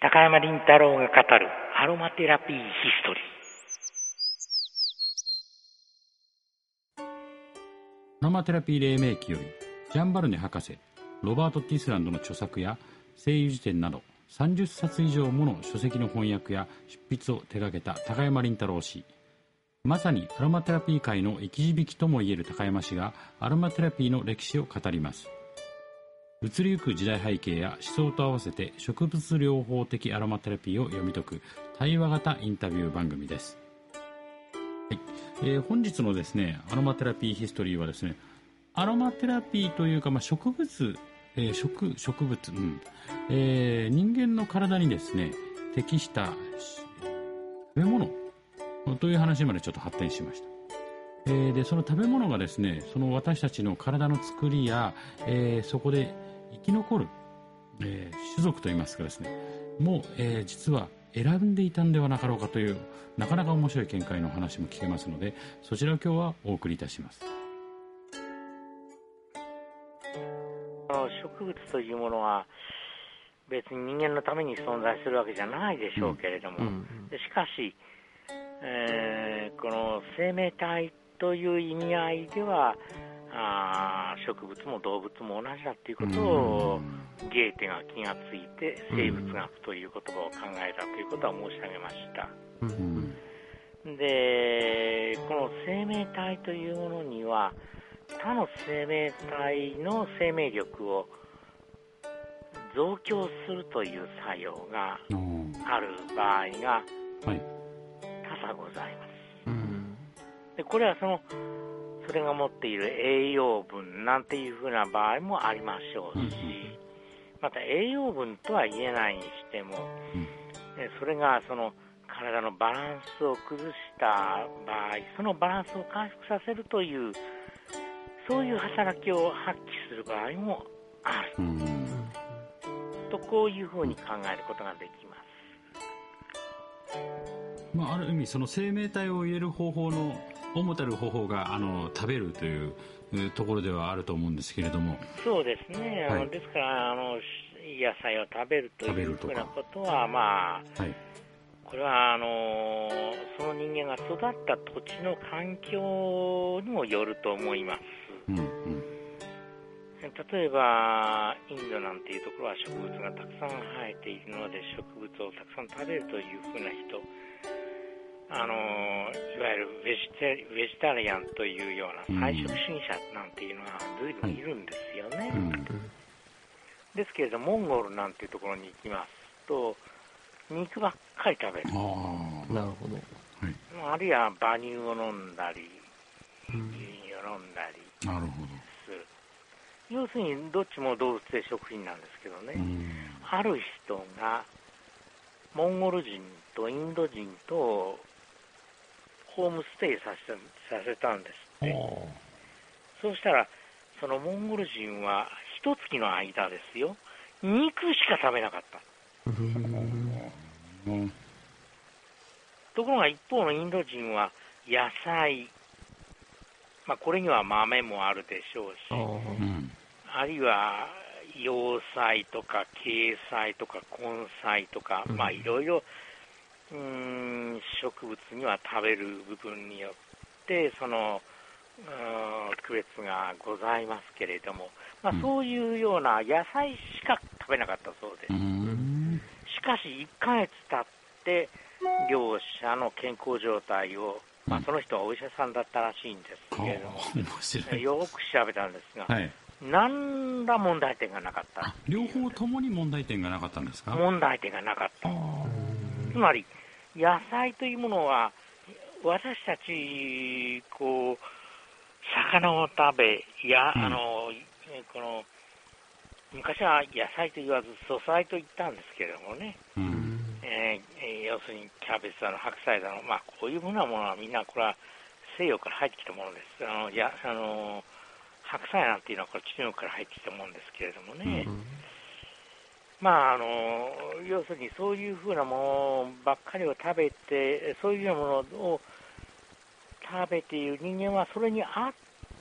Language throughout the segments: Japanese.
高山林太郎が語るアロマテラピーヒストリー。アロマテラピー黎明期より、ジャンバルネ博士、ロバート・ティスランドの著作や精油辞典など30冊以上もの書籍の翻訳や執筆を手掛けた高山林太郎氏。まさにアロマテラピー界の生き字引ともいえる高山氏がアロマテラピーの歴史を語ります。移りゆく時代背景や思想と合わせて植物療法的アロマテラピーを読み解く対話型インタビュー番組です。はいえー、本日のですね、アロマテラピーヒストリーはですね、アロマテラピーというか、まあ、植物、えー、植植物、うんえー、人間の体にですね、適した食べ物という話までちょっと発展しました。えー、でその食べ物がですねその私たちの体の作りや、えー、そこで生き残る、えー、種族といいますかですね。もう、えー、実は選んでいたんではなかろうかというなかなか面白い見解の話も聞けますのでそちらを今日はお送りいたします。植物というものは別に人間のために存在するわけじゃないでしょうけれども、うんうん、しかし、えー、この生命体という意味合いではあ植物も動物も同じだということをゲーテが気がついて生物学という言葉を考えたということは申し上げました。でこの生命体というものには他の生命体の生命力を増強するという作用がある場合が多々ございます。でこれはそのそれが持っている栄養分なんていうふうな場合もありましょうし、また栄養分とは言えないにしても、それがその体のバランスを崩した場合、そのバランスを回復させるという、そういう働きを発揮する場合もある。とこういうふうに考えることができます。まあ、ある意味、その生命体を入れる方法の主たる方法があの食べるというところではあると思うんですけれども。そうですね、はい、ですからあの野菜を食べるというふうなことはまあ、はい、これはあのその人間が育った土地の環境にもよると思います、うんうん、例えばインドなんていうところは植物がたくさん生えているので植物をたくさん食べるというふうな人あのいわゆるベジテウェジタリアンというような菜食主義者なんていうのが随分いるんですよね。うん、ですけれどモンゴルなんていうところに行きますと肉ばっかり食べる。なるほど。あるいは馬乳を飲んだり、牛乳を飲んだりなるほどする。要するにどっちも動物性食品なんですけどね、ある人がモンゴル人とインド人とホームステイさせさせたんですって。そうしたらそのモンゴル人は一月の間ですよ。肉しか食べなかった。ところが一方のインド人は野菜、まあ、これには豆もあるでしょうしあるいは洋菜とか茎菜とか根菜とか、まあいろいろうん植物には食べる部分によってその区別がございますけれども、まあ、そういうような野菜しか食べなかったそうです。しかし1ヶ月経って両者の健康状態を、まあ、その人はお医者さんだったらしいんですけれども、よく調べたんですが、はい、何ら問題点がなかった。両方ともに問題点がなかったんですか？問題点がなかった。つまり野菜というものは、私たち、こう、魚を食べ、や、うん、あの、この、昔は野菜と言わず素菜と言ったんですけれどもね、うん、えー、要するにキャベツだの白菜だの、まあ、こういうふうなものはみんなこれは西洋から入ってきたものです。あのやあの白菜なんていうのはこれ中国から入ってきたものですけれどもね、うんまあ、あの要するにそういうふうなものばっかりを食べて、そういうようなものを食べている人間はそれに合っ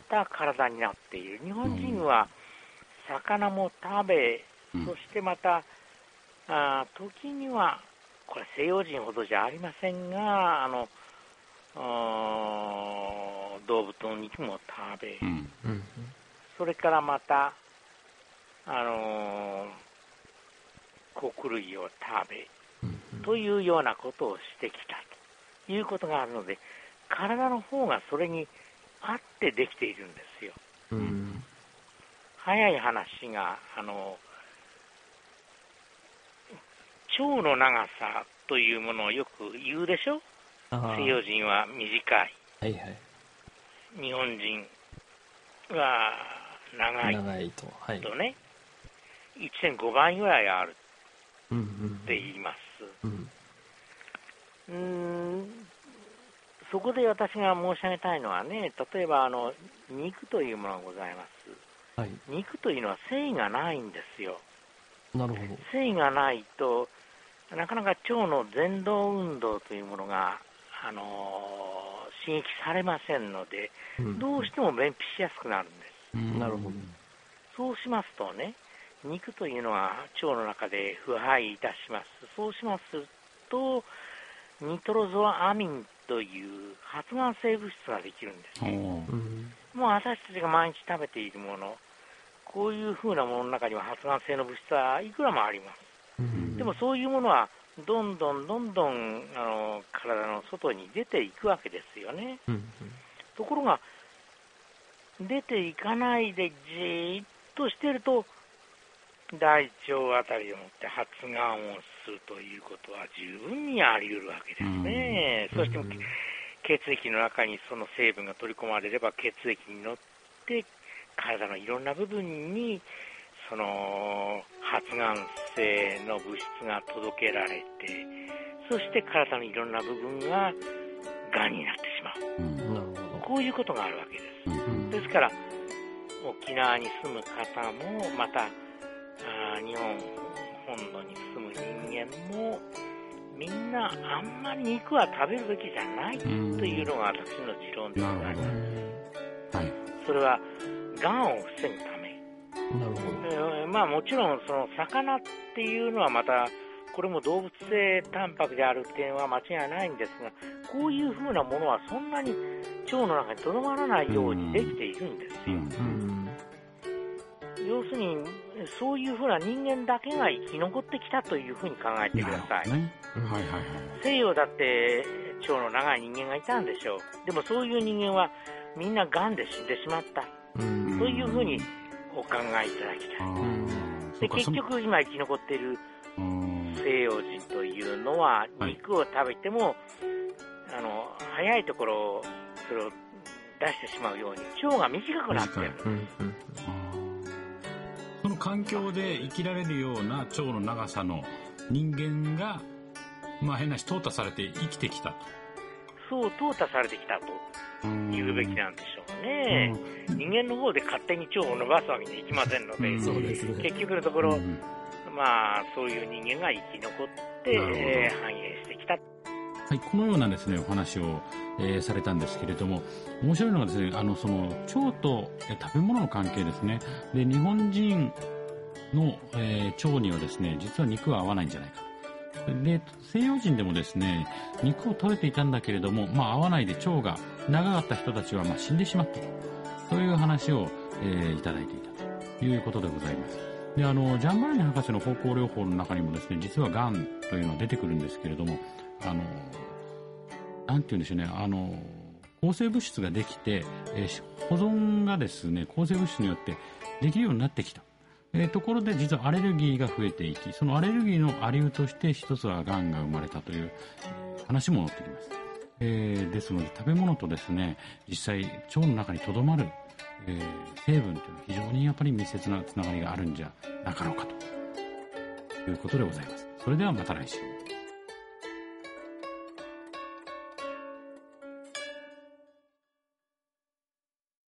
た体になっている。日本人は魚も食べ、そしてまたあ時には、これ西洋人ほどじゃありませんが、あの、動物の肉も食べ、うん、それからまた、あのー、穀類を食べ、というようなことをしてきたということがあるので、体の方がそれに合ってできているんですよ。うん、早い話が、あの腸の長さというものをよく言うでしょ？西洋人は短い。はいはい。日本人は長い。長いと。はい。とね、1.5倍ぐらいあるって言います。うん、うん、そこで私が申し上げたいのはね、例えばあの肉というものがございます。はい、肉というのは繊維がないんですよ。なるほど。繊維がないと、なかなか腸の前動運動というものがあの刺激されませんので、うん、どうしても便秘しやすくなるんです。うん、なるほど。そうしますとね、肉というのは腸の中で腐敗いたします。そうしますと、ニトロゾアミンという発がん性物質ができるんです、ね。もう私たちが毎日食べているもの、こういうふうなものの中には発がん性の物質はいくらもあります。でもそういうものはどんどんどんどんあの体の外に出ていくわけですよね。うんうん、ところが、出ていかないでじーっとしてると、大腸あたりでもって発がんをするということは十分にあり得るわけですね。うん、そして血液の中にその成分が取り込まれれば血液に乗って体のいろんな部分にその発がん性の物質が届けられて、そして体のいろんな部分ががんになってしまう、うん、こういうことがあるわけです。うん、ですから、沖縄に住む方も、またあ日本本土に住む人間も、みんなあんまり肉は食べるべきじゃないというのが私の持論でございます。はい、それは、がんを防ぐためなるほど。まあもちろん、その魚っていうのはまた、これも動物性タンパクであるっていうのは間違いないんですが、こういうふうなものはそんなに腸の中にとどまらないようにできているんですよ。うん要するに、そういうふうな人間だけが生き残ってきたというふうに考えてください。ねはいはいはい、西洋だって腸の長い人間がいたんでしょう。でもそういう人間はみんな癌で死んでしまった。そういうふうにお考えいただきたい。で結局、今生き残っている西洋人というのは、肉を食べても、はい、あの早いところ、それを出してしまうように、腸が短くなってる。その環境で生きられるような腸の長さの人間が、まあ変なし、淘汰されて生きてきたと。そう、淘汰されてきたと。言うべきなんでしょうね。うん、人間の方で勝手に腸を伸ばすわけにいきませんので、うん、結局のところ、うん、まあ、そういう人間が生き残って、えー、繁栄してきた。はい、このようなですね、お話を、えー、されたんですけれども、面白いのがですね、あの、その、腸と食べ物の関係ですね。で、日本人の、えー、腸にはですね、実は肉は合わないんじゃないかな。で、西洋人でもですね、肉を食べていたんだけれども、まあ合わないで腸が長かった人たちはまあ死んでしまったと。そういう話を、えー、いただいていたということでございます。で、あの、ジャンバラニ博士の方向療法の中にもですね、実は癌というのは出てくるんですけれども、あの、なんて言うんでしょうね、あの、抗生物質ができて、えー、保存がですね、抗生物質によってできるようになってきた。えー、ところで実はアレルギーが増えていき、そのアレルギーのありうとして一つは癌が生まれたという話も載ってきます。えー、ですので食べ物とですね、実際腸の中にとどまる、えー、成分というのは非常にやっぱり密接なつながりがあるんじゃなかろうかということでございます。それではまた来週。